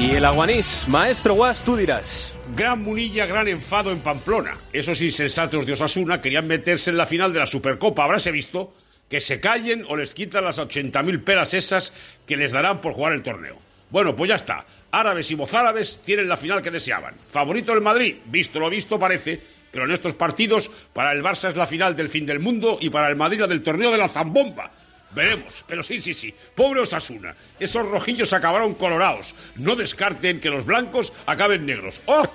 Y el aguanís, maestro Guas, tú dirás. Gran munilla, gran enfado en Pamplona. Esos insensatos de Osasuna querían meterse en la final de la Supercopa. Habráse visto que se callen o les quitan las 80.000 pelas esas que les darán por jugar el torneo. Bueno, pues ya está. Árabes y mozárabes tienen la final que deseaban. Favorito el Madrid, visto lo visto parece, pero en estos partidos para el Barça es la final del fin del mundo y para el Madrid la del torneo de la zambomba. Veremos, pero sí, sí, sí. Pobre Osasuna. Esos rojillos acabaron colorados. No descarten que los blancos acaben negros. ¡Oh!